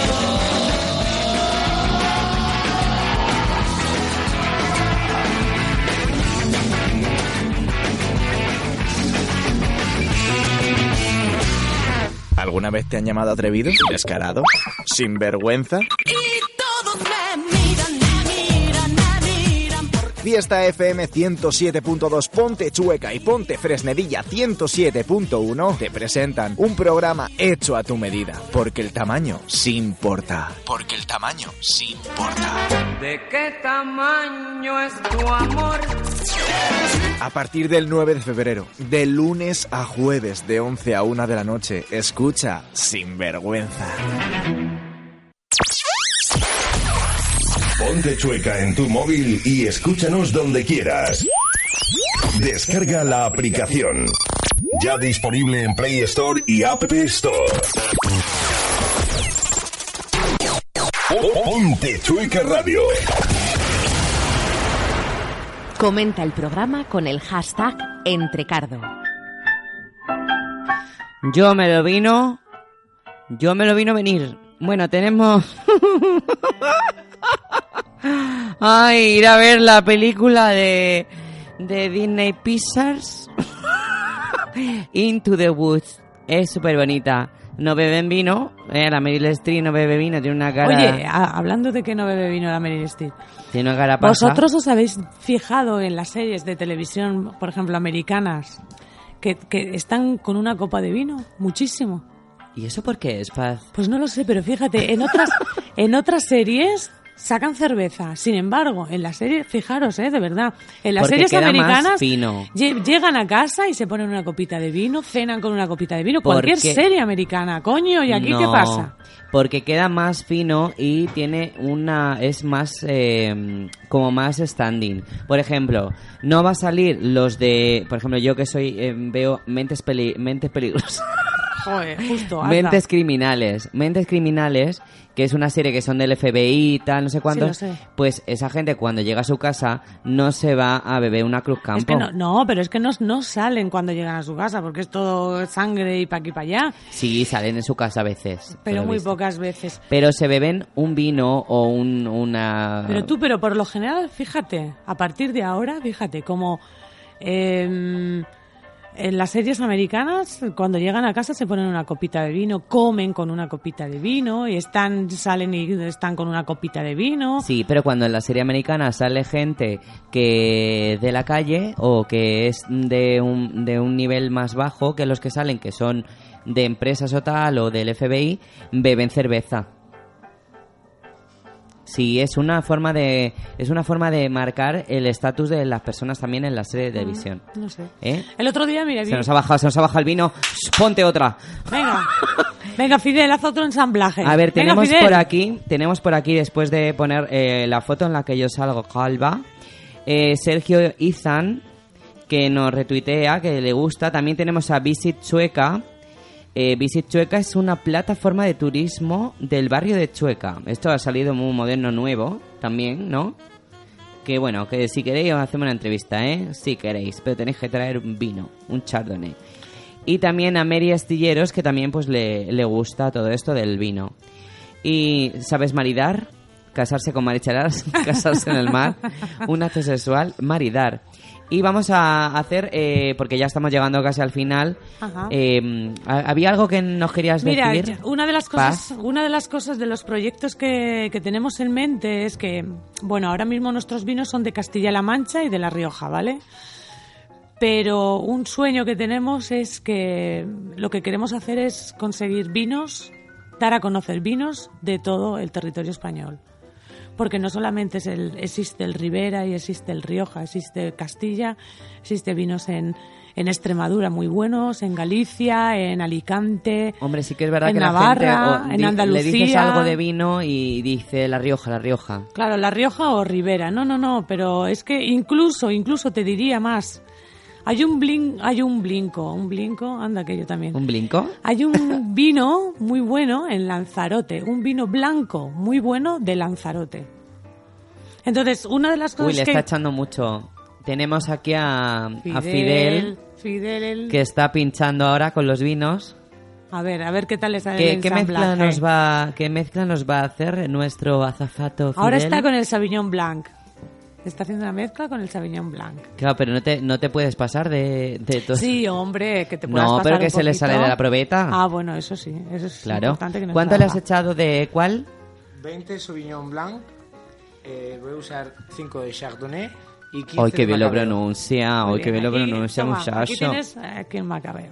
¿Alguna vez te han llamado atrevido? ¿Descarado? ¿Sinvergüenza? Fiesta FM 107.2 Ponte Chueca y Ponte Fresnedilla 107.1 te presentan un programa hecho a tu medida, porque el tamaño sí importa. Porque el tamaño sí importa. ¿De qué tamaño es tu amor? A partir del 9 de febrero, de lunes a jueves, de 11 a 1 de la noche, escucha Sinvergüenza. Ponte chueca en tu móvil y escúchanos donde quieras. Descarga la aplicación. Ya disponible en Play Store y App Store. Ponte chueca radio. Comenta el programa con el hashtag Entrecardo. Yo me lo vino. Yo me lo vino venir. Bueno, tenemos. Ay, ir a ver la película de. de Disney Pixars. Into the Woods. Es súper bonita. No beben vino. Eh, la Meryl Streep no bebe vino. Tiene una cara. Oye, hablando de que no bebe vino la Meryl Streep, tiene una cara pasa. ¿vosotros os habéis fijado en las series de televisión, por ejemplo, americanas, que, que están con una copa de vino? Muchísimo. ¿Y eso por qué es, Paz? Pues no lo sé, pero fíjate, en otras, en otras series sacan cerveza. Sin embargo, en las series, fijaros, eh, de verdad, en las Porque series queda más americanas llegan a casa y se ponen una copita de vino, cenan con una copita de vino. Porque- Cualquier serie americana, coño, ¿y aquí qué No, pasa? Porque queda más fino y tiene una. es más. eh, como más standing. Por ejemplo, no va a salir los de. Por ejemplo, yo que soy. eh, veo mentes, peli, mentes peligrosas. Joder, justo. hazla. Mentes criminales. Mentes criminales, que es una serie que son del FBI y tal, no sé cuánto. lo sé. Pues esa gente cuando llega a su casa no se va a beber una Cruz Campo. Es que no, no, pero es que no, no salen cuando llegan a su casa, porque es todo sangre y pa' aquí para allá, Sí, salen en su casa a veces. pero muy visto. pocas veces. Pero se beben un vino o un, una... Pero tú, pero por lo general, fíjate, a partir de ahora, fíjate, como eh, en las series americanas, cuando llegan a casa se ponen una copita de vino, comen con una copita de vino y están, salen y están con una copita de vino. Sí, pero cuando en la serie americana sale gente que de la calle o que es de un, de un nivel más bajo que los que salen, que son de empresas o tal o del FBI, beben cerveza. Sí, es una forma de es una forma de marcar el estatus de las personas también en la serie de televisión. No sé. ¿Eh? El otro día, mira, Se nos ha bajado, se nos ha bajado el vino. Ponte otra. venga, venga, Fidel, haz otro ensamblaje. A ver, tenemos por aquí, tenemos por aquí después de poner eh, la foto en la que yo salgo calva, eh, Sergio Izan que nos retuitea, que le gusta. También tenemos a Visit Chueca. Eh, Visit Chueca es una plataforma de turismo del barrio de Chueca. Esto ha salido muy moderno nuevo también, ¿no? Que bueno, que si queréis os hacemos una entrevista, ¿eh? Si queréis, pero tenéis que traer un vino, un chardonnay. Y también a Mary Astilleros, que también pues le, le gusta todo esto del vino. Y ¿sabes maridar? Casarse con maricharas, casarse en el mar, un acto sexual, maridar. Y vamos a hacer, eh, porque ya estamos llegando casi al final. Ajá. eh, ¿Había algo que nos querías Mira, decir? una de las cosas, una de las cosas de los proyectos que, que tenemos en mente es que, bueno, ahora mismo nuestros vinos son de Castilla-La Mancha y de La Rioja, ¿vale? Pero un sueño que tenemos es que lo que queremos hacer es conseguir vinos, dar a conocer vinos de todo el territorio español. Porque no solamente es el- existe el Ribera y existe el Rioja, existe Castilla, existe vinos en, en Extremadura muy buenos, en Galicia, en Alicante, Hombre, sí que es verdad en que la Navarra, gente o en Andalucía. le dices algo de vino y dice La Rioja, La Rioja. Claro, La Rioja o Ribera. No, no, no, pero es que incluso, incluso te diría más. Hay un blin, hay un blinco, un blinco, anda que yo también. ¿Un blinco? Hay un vino muy bueno en Lanzarote, un vino blanco muy bueno de Lanzarote. Entonces, una de las Uy, cosas le que está echando mucho. Tenemos aquí a, a Fidel, Fidel, que está pinchando ahora con los vinos. a ver, a ver qué tal le sale ¿Qué, el qué mezcla nos va, ¿Qué mezcla nos va a hacer nuestro azafato Fidel? Ahora está con el Sauvignon Blanc. Está haciendo una mezcla con el Sauvignon Blanc. Claro, pero no te, no te puedes pasar de, de todo. Sí, hombre, que te puedas No, pasar pero un que se le sale de la probeta. Ah, bueno, eso sí, eso es Claro. importante que no ¿Cuánto le has echado de cuál? 20 Sauvignon Blanc, eh, voy a usar 5 de Chardonnay y 15 Ay, qué de bien lo pronuncia, ay, qué bien lo pronuncia, toma, Aquí muchacho. tienes eh, aquí el macabeo.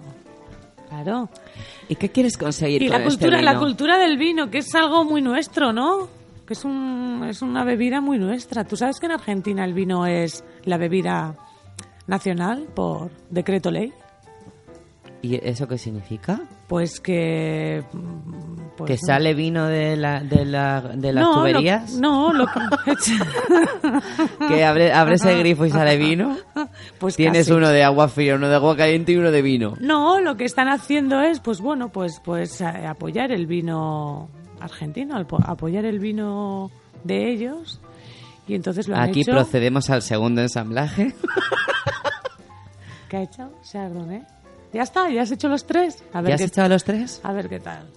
Claro. ¿Y qué quieres conseguir Y con la este cultura, la vino? cultura del vino, que es algo muy nuestro, ¿no? Que es, un, es una bebida muy nuestra. ¿Tú sabes que en Argentina el vino es la bebida nacional por decreto ley? ¿Y eso qué significa? Pues que... pues ¿Que no. sale vino de, la, de, la, de las No, tuberías? no, lo que... ¿Que abre, abres el grifo y sale vino? Pues Tienes casi. uno de agua fría, uno de agua caliente y uno de vino. No, lo que están haciendo es, pues bueno, pues, pues eh, apoyar el vino argentino, alpo- apoyar el vino de ellos. Y entonces lo han Aquí hecho. procedemos al segundo ensamblaje. ¿Qué ha hecho? Chardonnay. Ya está, ya has hecho los tres. A ver ¿Ya has qué- echado los tres? A ver qué tal.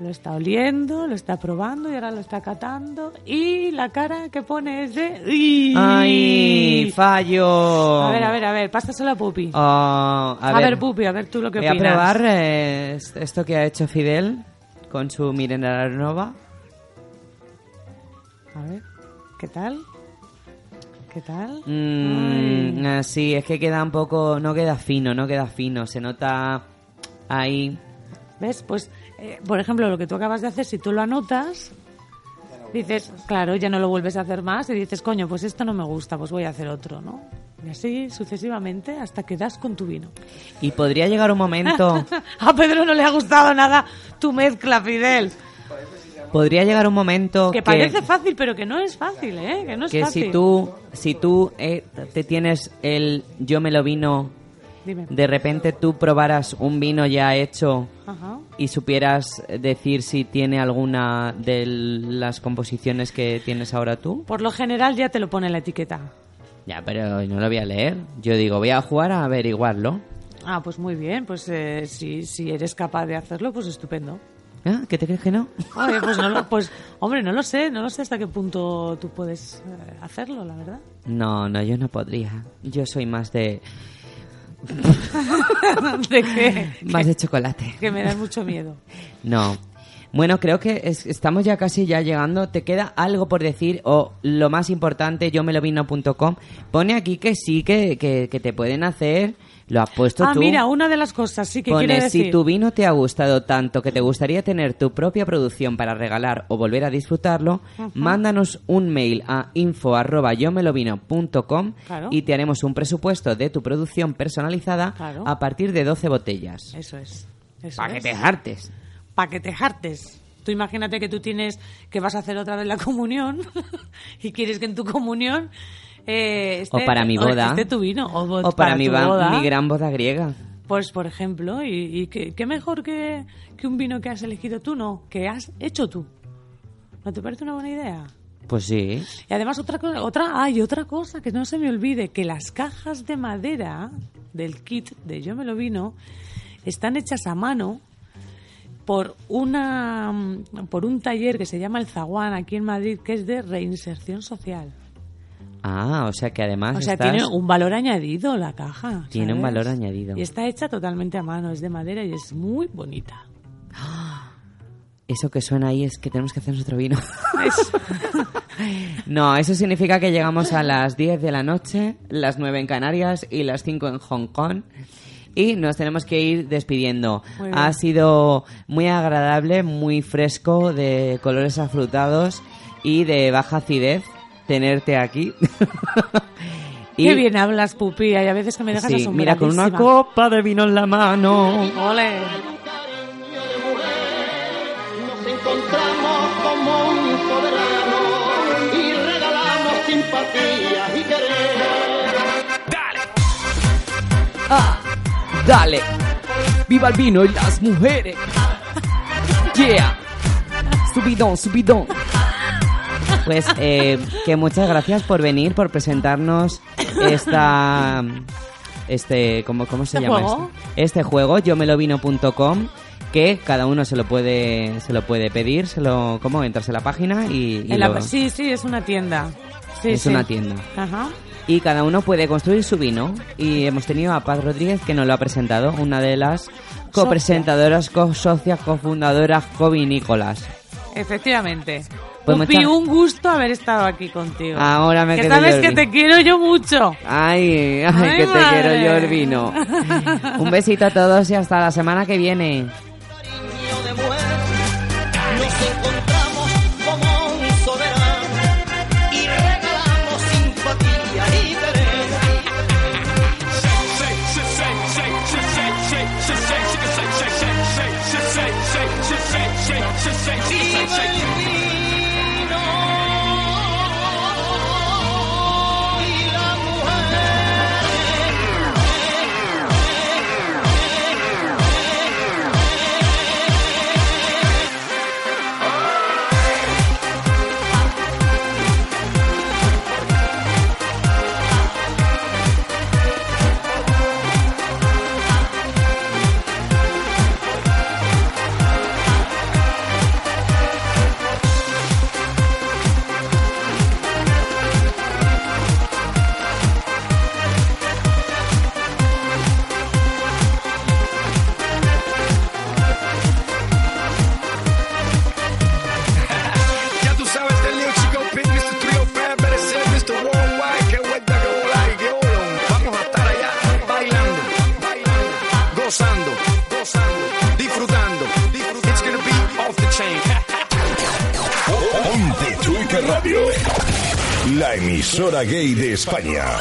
Lo está oliendo, lo está probando y ahora lo está catando. Y la cara que pone es de. ¡Ay, fallo! A ver, a ver, a ver, pásaselo a Pupi. Oh, a, a ver, Pupi, a ver tú lo que Voy a opinas. probar eh, esto que ha hecho Fidel con su Mirenar Nova. A ver, ¿qué tal? ¿Qué tal? Mm, sí, es que queda un poco... No queda fino, no queda fino. Se nota ahí... ¿Ves? Pues, eh, por ejemplo, lo que tú acabas de hacer, si tú lo anotas, dices, claro, ya no lo vuelves a hacer más y dices, coño, pues esto no me gusta, pues voy a hacer otro, ¿no? Y así sucesivamente hasta que das con tu vino. Y podría llegar un momento... a Pedro no le ha gustado nada tu mezcla, Fidel. podría llegar un momento Que parece fácil, pero que no es fácil, ¿eh? Que no es que fácil. si tú, si tú eh, te tienes el yo me lo vino, Dime. de repente tú probaras un vino ya hecho Ajá. y supieras decir si tiene alguna de las composiciones que tienes ahora tú. Por lo general ya te lo pone la etiqueta. Ya, pero no lo voy a leer. Yo digo, voy a jugar a averiguarlo. Ah, pues muy bien, pues eh, si, si eres capaz de hacerlo, pues estupendo. ¿Ah? ¿Qué te crees que no? Oye, pues, no lo- pues, hombre, no lo sé, no lo sé hasta qué punto tú puedes eh, hacerlo, la verdad. No, no, yo no podría. Yo soy más de ¿De qué? más de chocolate. Que me das mucho miedo. No. Bueno, creo que es- estamos ya casi ya llegando. ¿Te queda algo por decir? O lo más importante, yo me lo vino.com. Pone aquí que sí, que, que, que te pueden hacer. Lo has puesto Ah, tú. mira, una de las cosas sí que Pone, quiere decir. si tu vino te ha gustado tanto que te gustaría tener tu propia producción para regalar o volver a disfrutarlo, mándanos un mail a info arroba yomelovino.com Claro. y te haremos un presupuesto de tu producción personalizada Claro. a partir de 12 botellas. Eso es. Eso Para que es. te hartes. Para que te hartes. Tú imagínate que tú tienes que vas a hacer otra vez la comunión y quieres que en tu comunión eh, esté, O para mi boda. esté tu vino. O, O para, mi, boda. mi gran boda griega. Pues, por ejemplo, y, y qué, qué mejor que, que un vino que has elegido tú, no, que has hecho tú. ¿No te parece una buena idea? Pues sí. Y además otra cosa, otra, hay otra cosa que no se me olvide, que las cajas de madera del kit de Yo me lo vino están hechas a mano por una por un taller que se llama El Zaguán aquí en Madrid, que es de reinserción social. Ah, o sea que además O sea, estás- tiene un valor añadido la caja. Tiene un valor añadido. Y está hecha totalmente a mano, es de madera y es muy bonita. Eso que suena ahí es que tenemos que hacer nuestro vino. no, eso significa que llegamos a las 10 de la noche, las 9 en Canarias y las 5 en Hong Kong. Y nos tenemos que ir despidiendo. Ha sido muy agradable, muy fresco, de colores afrutados y de baja acidez tenerte aquí. Y- Qué bien hablas, pupi, y a veces que me dejas Sí, mira, con una copa de vino en la mano. ¡Ole! Nos encontramos como un soberano y regalamos simpatía y querer. Ah, dale. Viva el vino y las mujeres. Yeah. Subidón, subidón. Pues eh, que muchas gracias por venir, por presentarnos esta este ¿cómo, cómo se ¿Este llama juego? esto? Este juego, yo me lo vino.com que cada uno se lo puede se lo puede pedir, se lo cómo entrarse a la página y, y En la- lo- Sí, sí, es una tienda. Sí, es sí. una tienda. Ajá. Y cada uno puede construir su vino. Y hemos tenido a Paz Rodríguez que nos lo ha presentado, una de las copresentadoras, co-socias, cofundadoras, covinícolas. Efectivamente. Pues mucha- un gusto haber estado aquí contigo. Ahora me que quedo sabes yo que te quiero yo mucho. Ay, ay, Ay, que te quiero yo el vino. Un besito a todos y hasta la semana que viene. Gay de España.